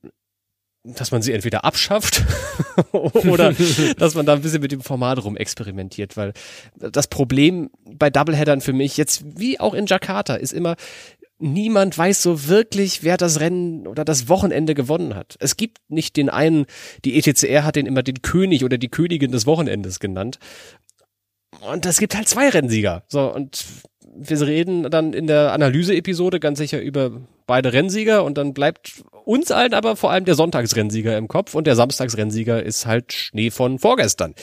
dass man sie entweder abschafft oder dass man da ein bisschen mit dem Format rum experimentiert, weil das Problem bei Doubleheadern für mich jetzt wie auch in Jakarta ist immer, niemand weiß so wirklich, wer das Rennen oder das Wochenende gewonnen hat. Es gibt nicht den einen, die ETCR hat den immer den König oder die Königin des Wochenendes genannt. Und es gibt halt zwei Rennsieger. So, und wir reden dann in der Analyse-Episode ganz sicher über beide Rennsieger und dann bleibt uns allen aber vor allem der Sonntagsrennsieger im Kopf und der Samstagsrennsieger ist halt Schnee von vorgestern.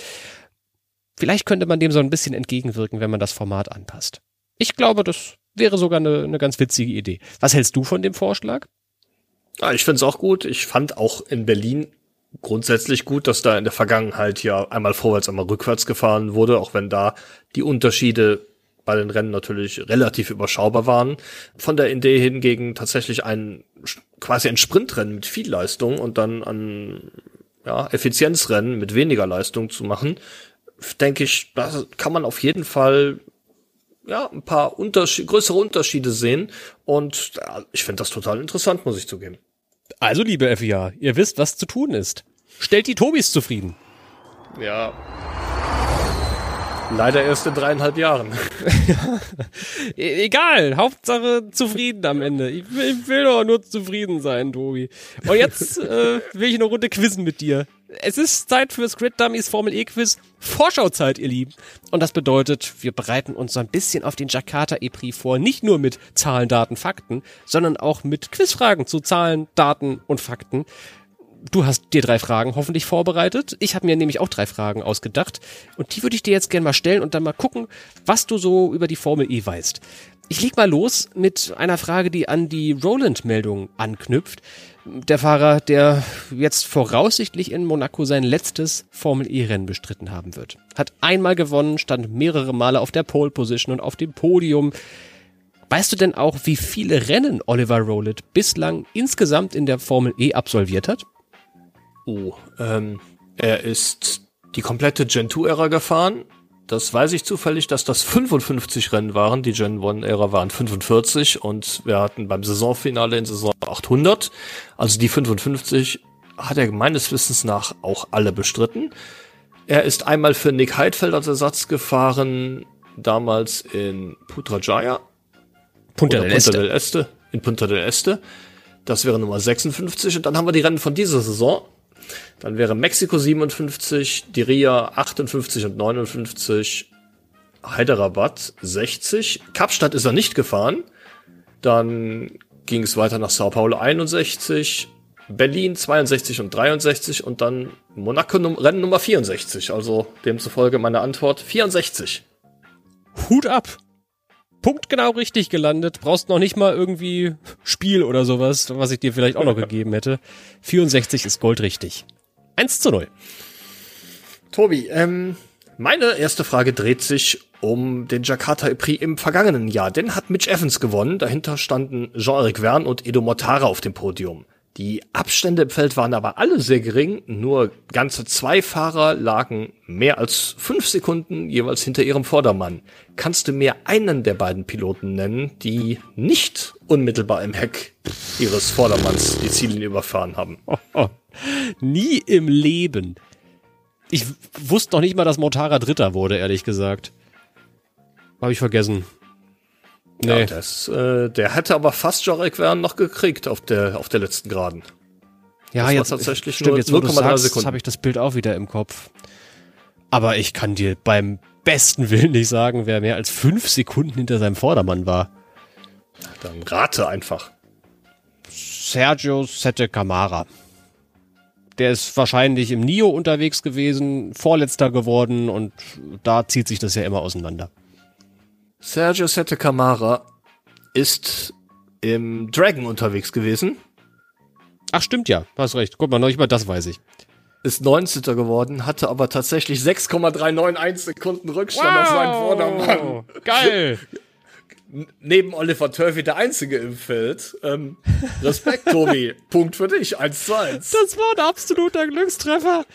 Vielleicht könnte man dem so ein bisschen entgegenwirken, wenn man das Format anpasst. Ich glaube, das wäre sogar eine, eine ganz witzige Idee. Was hältst du von dem Vorschlag? Ja, ich finde es auch gut. Ich fand auch in Berlin grundsätzlich gut, dass da in der Vergangenheit ja einmal vorwärts, einmal rückwärts gefahren wurde, auch wenn da die Unterschiede bei den Rennen natürlich relativ überschaubar waren. Von der Idee hingegen tatsächlich ein quasi ein Sprintrennen mit viel Leistung und dann an ja, Effizienzrennen mit weniger Leistung zu machen, denke ich, da kann man auf jeden Fall ja, ein paar Unterschied größere Unterschiede sehen. Und ja, ich finde das total interessant, muss ich zugeben. Also, liebe FIA, ihr wisst, was zu tun ist. Stellt die Tobis zufrieden. Ja. Leider erst in dreieinhalb Jahren. E-, egal, Hauptsache zufrieden am Ende. Ich will, ich will doch nur zufrieden sein, Tobi. Und jetzt äh, will ich eine Runde quizzen mit dir. Es ist Zeit für Grid Dummies Formel E Quiz. Vorschauzeit, ihr Lieben. Und das bedeutet, wir bereiten uns so ein bisschen auf den Jakarta E-Prix vor. Nicht nur mit Zahlen, Daten, Fakten, sondern auch mit Quizfragen zu Zahlen, Daten und Fakten. Du hast dir drei Fragen hoffentlich vorbereitet. Ich habe mir nämlich auch drei Fragen ausgedacht. Und die würde ich dir jetzt gerne mal stellen und dann mal gucken, was du so über die Formel E weißt. Ich leg mal los mit einer Frage, die an die Roland-Meldung anknüpft. Der Fahrer, der jetzt voraussichtlich in Monaco sein letztes Formel E-Rennen bestritten haben wird. Hat einmal gewonnen, stand mehrere Male auf der Pole Position und auf dem Podium. Weißt du denn auch, wie viele Rennen Oliver Rowland bislang insgesamt in der Formel E absolviert hat? Oh, ähm, er ist die komplette Gen 2-Ära gefahren. Das weiß ich zufällig, dass das 55 Rennen waren. Die Gen 1-Ära waren 45 und wir hatten beim Saisonfinale in Saison 800. Also die 55 hat er meines Wissens nach auch alle bestritten. Er ist einmal für Nick Heidfeld als Ersatz gefahren, damals in Putrajaya. Punta del. Punta del Este. In Punta del Este. Das wäre Nummer 56. Und dann haben wir die Rennen von dieser Saison. Dann wäre Mexiko 57, Diria 58 und 59, Hyderabad 60. Kapstadt ist er nicht gefahren. Dann ging es weiter nach Sao Paulo 61, Berlin 62 und 63 und dann Monaco Rennen Nummer 64. Also demzufolge meine Antwort 64. Hut ab! Punkt genau richtig gelandet. Brauchst noch nicht mal irgendwie Spiel oder sowas, was ich dir vielleicht auch noch gegeben hätte. 64 ist goldrichtig. 1 zu 0. Tobi, ähm, meine erste Frage dreht sich um den Jakarta Prix im vergangenen Jahr. Den hat Mitch Evans gewonnen. Dahinter standen Jean-Eric Verne und Edo Mortara auf dem Podium. Die Abstände im Feld waren aber alle sehr gering. Nur ganze zwei Fahrer lagen mehr als fünf Sekunden jeweils hinter ihrem Vordermann. Kannst du mir einen der beiden Piloten nennen, die nicht unmittelbar im Heck ihres Vordermanns die Ziellinie überfahren haben? Nie im Leben. Ich wusste noch nicht mal, dass Mortara Dritter wurde, ehrlich gesagt. Habe ich vergessen. Nee. Ja, das, äh, der hätte aber fast Jarek Wern noch gekriegt auf der, auf der letzten Geraden. Ja, das jetzt tatsächlich stimmt, jetzt wo du sagst, habe ich das Bild auch wieder im Kopf. Aber ich kann dir beim besten Willen nicht sagen, wer mehr als fünf Sekunden hinter seinem Vordermann war. Dann rate einfach. Sergio Sette Camara. Der ist wahrscheinlich im Nio unterwegs gewesen, vorletzter geworden und da zieht sich das ja immer auseinander. Sergio Sette Camara ist im Dragon unterwegs gewesen. Ach, stimmt ja, hast recht. Guck mal, noch nicht mal das weiß ich. Ist 19. geworden, hatte aber tatsächlich 6,391 Sekunden Rückstand wow, auf seinen Vordermann. Geil. neben Oliver Turvey der Einzige im Feld. Ähm, Respekt, Tobi. Punkt für dich. 1 zu 1. Das war ein absoluter Glückstreffer.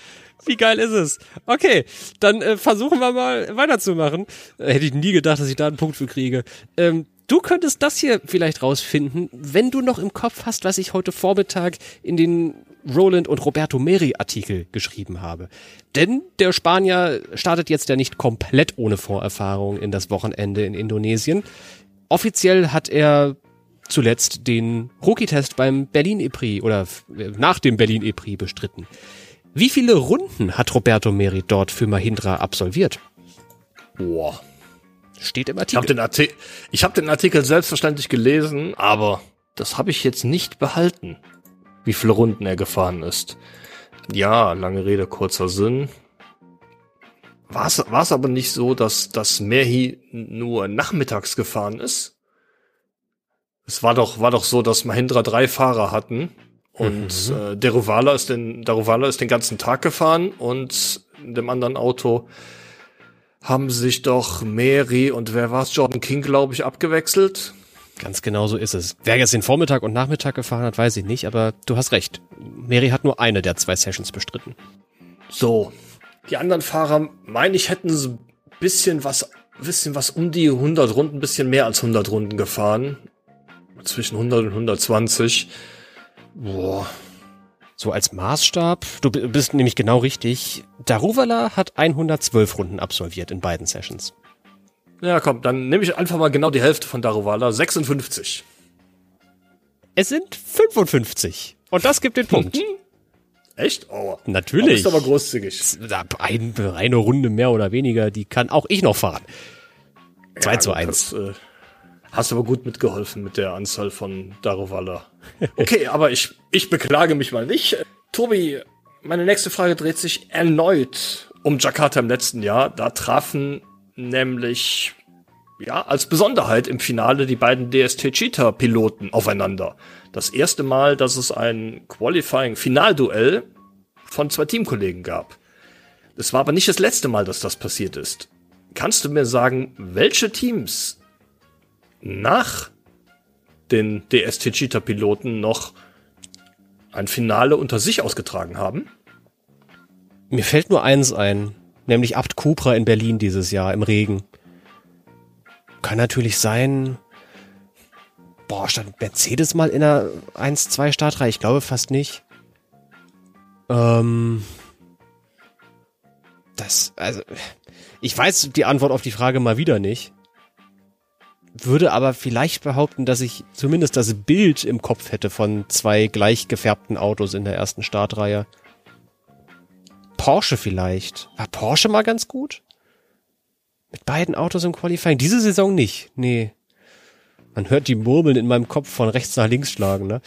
Wie geil ist es? Okay, dann äh, versuchen wir mal weiterzumachen. Äh, hätte ich nie gedacht, dass ich da einen Punkt für kriege. Ähm, du könntest das hier vielleicht rausfinden, wenn du noch im Kopf hast, was ich heute Vormittag in den Roland und Roberto Meri Artikel geschrieben habe. Denn der Spanier startet jetzt ja nicht komplett ohne Vorerfahrung in das Wochenende in Indonesien. Offiziell hat er zuletzt den Rookie-Test beim Berlin E-Prix oder nach dem Berlin E-Prix bestritten. Wie viele Runden hat Roberto Meri dort für Mahindra absolviert? Boah. Steht im Artikel. Ich habe den, Arti hab den Artikel selbstverständlich gelesen, aber das habe ich jetzt nicht behalten, wie viele Runden er gefahren ist. Ja, lange Rede, kurzer Sinn. War es aber nicht so, dass, dass Mehi nur nachmittags gefahren ist? Es war doch, war doch so, dass Mahindra drei Fahrer hatten und mhm. äh, Deruvala ist den, Deruvala ist den ganzen Tag gefahren und in dem anderen Auto haben sich doch Mary und wer war's, Jordan King, glaube ich, abgewechselt. Ganz genau so ist es. Wer jetzt den Vormittag und Nachmittag gefahren hat, weiß ich nicht, aber du hast recht. Mary hat nur eine der zwei Sessions bestritten. So. Die anderen Fahrer, meine ich, hätten so ein bisschen was, bisschen was um die 100 Runden, bisschen mehr als 100 Runden gefahren. Zwischen 100 und 120. Boah. So als Maßstab, du bist nämlich genau richtig. Daruvala hat 112 Runden absolviert in beiden Sessions. Ja, komm, dann nehme ich einfach mal genau die Hälfte von Daruvala, 56. Es sind 55. Und das gibt den Punkt. Echt? Oh. Natürlich. ist aber großzügig. Ein, eine Runde mehr oder weniger, die kann auch ich noch fahren. 2 ja, zu 1. Das, äh, hast aber gut mitgeholfen mit der Anzahl von Daruvala. Okay, aber ich, ich beklage mich mal nicht. Tobi, meine nächste Frage dreht sich erneut um Jakarta im letzten Jahr. Da trafen nämlich ja, als Besonderheit im Finale die beiden DST Cheetah Piloten aufeinander. Das erste Mal, dass es ein Qualifying Finalduell von zwei Teamkollegen gab. Es war aber nicht das letzte Mal, dass das passiert ist. Kannst du mir sagen, welche Teams nach den DST Cheetah Piloten noch ein Finale unter sich ausgetragen haben? Mir fällt nur eins ein nämlich Abt Cupra in Berlin dieses Jahr im Regen. Kann natürlich sein. Boah, stand Mercedes mal in einer 1-2 Startreihe? Ich glaube fast nicht. Ähm. Das, also, ich weiß die Antwort auf die Frage mal wieder nicht. Würde aber vielleicht behaupten, dass ich zumindest das Bild im Kopf hätte von zwei gleich gefärbten Autos in der ersten Startreihe. Porsche vielleicht. War Porsche mal ganz gut? Mit beiden Autos im Qualifying. Diese Saison nicht. Nee. Man hört die Murmeln in meinem Kopf von rechts nach links schlagen, ne?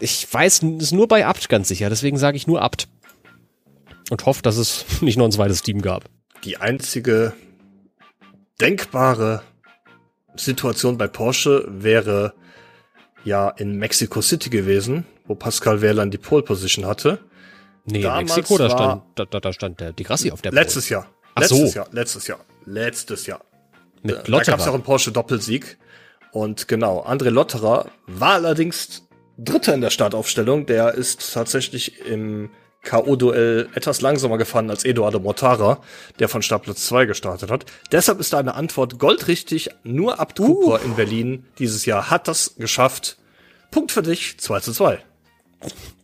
Ich weiß es nur bei Abt ganz sicher, deswegen sage ich nur Abt. Und hoffe, dass es nicht noch ein zweites Team gab. Die einzige denkbare Situation bei Porsche wäre ja in Mexico City gewesen, wo Pascal Wehrlein die Pole Position hatte. Nee, Damals Mexiko, da stand, da, da stand der, die Grassi auf der Letztes Pole. Jahr. Ach letztes so. Jahr, letztes Jahr, letztes Jahr. Mit Lotterer. Da gab es auch einen Porsche Doppelsieg. Und genau, André Lotterer war allerdings Dritter in der Startaufstellung. Der ist tatsächlich im K.O.-Duell etwas langsamer gefahren als Eduardo Mortara, der von Startplatz 2 gestartet hat. Deshalb ist deine Antwort goldrichtig. Nur Abt Cooper uh. in Berlin dieses Jahr hat das geschafft. Punkt für dich, 2 zu 2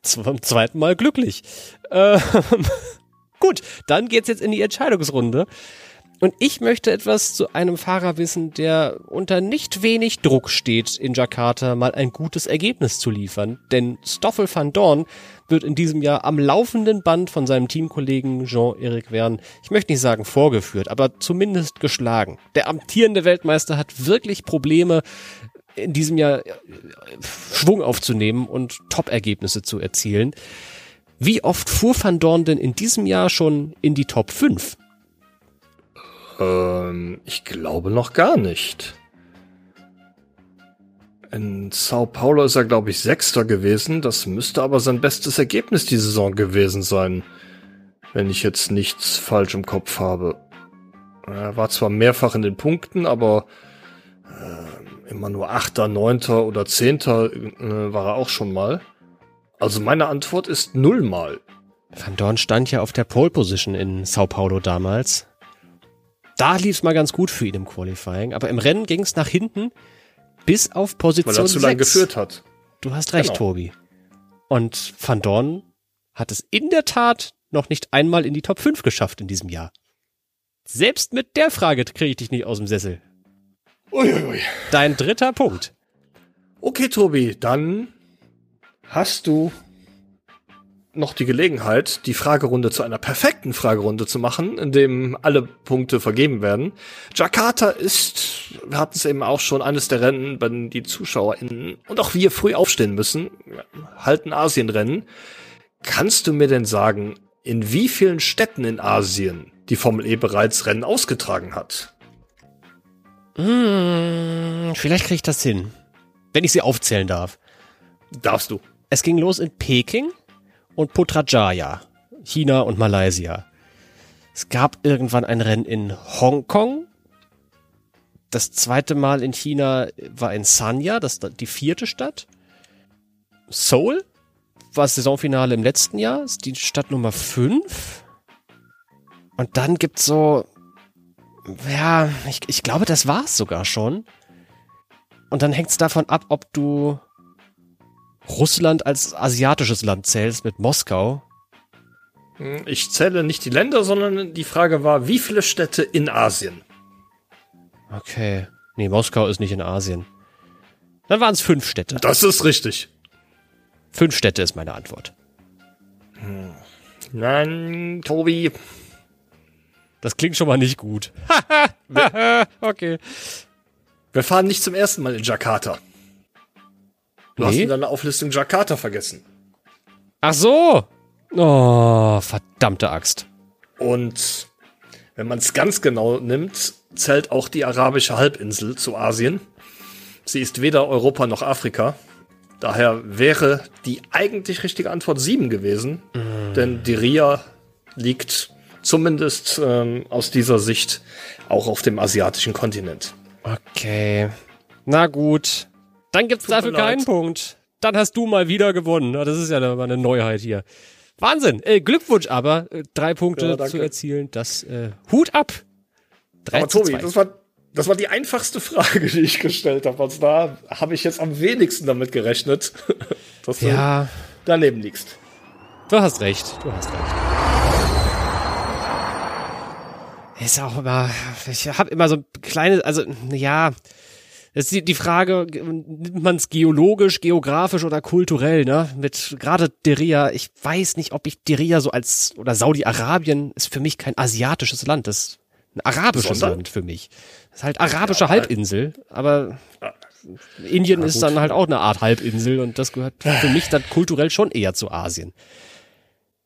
zum zweiten Mal glücklich. Ähm, gut, dann geht's jetzt in die Entscheidungsrunde. Und ich möchte etwas zu einem Fahrer wissen, der unter nicht wenig Druck steht, in Jakarta mal ein gutes Ergebnis zu liefern. Denn Stoffel van Dorn wird in diesem Jahr am laufenden Band von seinem Teamkollegen Jean-Eric Verne, ich möchte nicht sagen vorgeführt, aber zumindest geschlagen. Der amtierende Weltmeister hat wirklich Probleme, in diesem Jahr äh, Schwung aufzunehmen und Top-Ergebnisse zu erzielen. Wie oft fuhr Van Dorn denn in diesem Jahr schon in die Top 5? Ähm, ich glaube noch gar nicht. In Sao Paulo ist er, glaube ich, Sechster gewesen. Das müsste aber sein bestes Ergebnis die Saison gewesen sein. Wenn ich jetzt nichts falsch im Kopf habe. Er war zwar mehrfach in den Punkten, aber immer nur Achter, Neunter oder Zehnter äh, war er auch schon mal. Also meine Antwort ist nullmal. Van Dorn stand ja auf der Pole Position in Sao Paulo damals. Da lief es mal ganz gut für ihn im Qualifying, aber im Rennen ging es nach hinten bis auf Position Weil er zu lange geführt hat. Du hast recht, genau. Tobi. Und Van Dorn hat es in der Tat noch nicht einmal in die Top 5 geschafft in diesem Jahr. Selbst mit der Frage kriege ich dich nicht aus dem Sessel. Uiuiui. Dein dritter Punkt. Okay, Tobi, dann hast du noch die Gelegenheit, die Fragerunde zu einer perfekten Fragerunde zu machen, in dem alle Punkte vergeben werden. Jakarta ist, wir hatten es eben auch schon, eines der Rennen, denen die ZuschauerInnen und auch wir früh aufstehen müssen, halten Asienrennen. Kannst du mir denn sagen, in wie vielen Städten in Asien die Formel E bereits Rennen ausgetragen hat? Hm, vielleicht kriege ich das hin. Wenn ich sie aufzählen darf. Darfst du. Es ging los in Peking und Putrajaya, China und Malaysia. Es gab irgendwann ein Rennen in Hongkong. Das zweite Mal in China war in Sanya, das ist die vierte Stadt. Seoul war das Saisonfinale im letzten Jahr, ist die Stadt Nummer 5. Und dann gibt's so, ja, ich, ich glaube, das war's sogar schon. Und dann hängt's davon ab, ob du Russland als asiatisches Land zählst mit Moskau. Hm, ich zähle nicht die Länder, sondern die Frage war, wie viele Städte in Asien? Okay. Nee, Moskau ist nicht in Asien. Dann waren es fünf Städte. Das ist richtig. Fünf Städte ist meine Antwort. Hm. Nein, Tobi. Das klingt schon mal nicht gut. okay. Wir fahren nicht zum ersten Mal in Jakarta. Du nee. hast in deiner Auflistung Jakarta vergessen. Ach so. Oh, verdammte Axt. Und wenn man es ganz genau nimmt, zählt auch die arabische Halbinsel zu Asien. Sie ist weder Europa noch Afrika. Daher wäre die eigentlich richtige Antwort 7 gewesen, mm. denn Diria liegt zumindest ähm, aus dieser Sicht auch auf dem asiatischen Kontinent. Okay. Na gut. Dann gibt's Tut dafür keinen Punkt. Dann hast du mal wieder gewonnen. Das ist ja eine Neuheit hier. Wahnsinn. Äh, Glückwunsch aber, äh, drei Punkte ja, zu erzielen. Das äh, Hut ab. Drei aber Tobi, das war, das war die einfachste Frage, die ich gestellt habe. Also da habe ich jetzt am wenigsten damit gerechnet, dass ja. du daneben liegst. Du hast recht. Du hast recht. Ist auch immer, ich habe immer so kleine, also ja, das ist die, die Frage, nimmt man es geologisch, geografisch oder kulturell, ne? Mit gerade Deria, ich weiß nicht, ob ich Deria so als, oder Saudi-Arabien ist für mich kein asiatisches Land, das ist ein arabisches Sondern? Land für mich. Das ist halt arabische ja, Halbinsel, aber. Indien ja, ist dann halt auch eine Art Halbinsel und das gehört für mich dann kulturell schon eher zu Asien.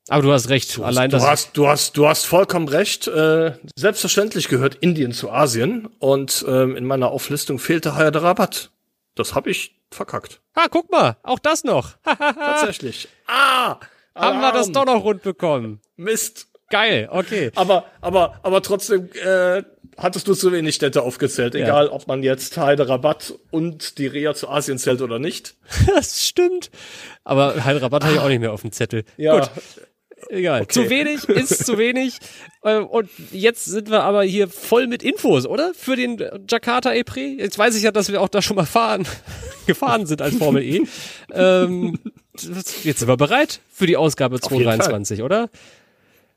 Aber du hast recht. Du hast, Allein du hast, du hast, du hast vollkommen recht. Äh, selbstverständlich gehört Indien zu Asien und ähm, in meiner Auflistung fehlte Hyderabad. Das habe ich verkackt. Ah, guck mal, auch das noch. Tatsächlich. Ah, haben wir das doch noch rund bekommen. Mist. Geil, okay. Aber, aber, aber trotzdem äh, hattest du zu wenig Städte aufgezählt, egal ja. ob man jetzt Hyderabad und die Reha zu Asien zählt oder nicht. das stimmt. Aber Hyderabad ah. habe ich auch nicht mehr auf dem Zettel. Ja. Gut. Egal. Okay. Zu wenig ist zu wenig. Äh, und jetzt sind wir aber hier voll mit Infos, oder? Für den Jakarta E-Prix. Jetzt weiß ich ja, dass wir auch da schon mal fahren, gefahren sind als Formel E. ähm, jetzt sind wir bereit für die Ausgabe 223, oder?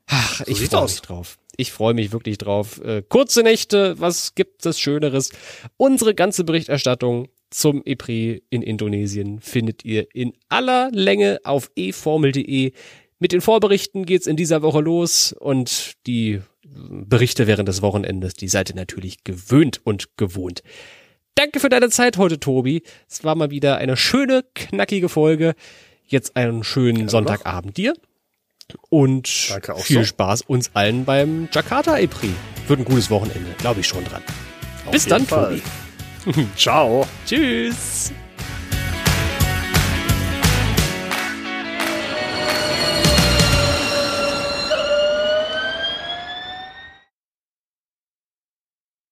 Ach, so ich freue mich drauf. Ich freue mich wirklich drauf. Äh, kurze Nächte, was gibt es Schöneres? Unsere ganze Berichterstattung zum E-Prix in Indonesien findet ihr in aller Länge auf eformel.de. Mit den Vorberichten geht's in dieser Woche los und die Berichte während des Wochenendes, die seid ihr natürlich gewöhnt und gewohnt. Danke für deine Zeit heute, Tobi. Es war mal wieder eine schöne, knackige Folge. Jetzt einen schönen Gerne Sonntagabend dir. Und viel so. Spaß uns allen beim Jakarta E-Prix. Wird ein gutes Wochenende, glaube ich schon dran. Auf Bis dann, Fall. Tobi. Ciao. Tschüss.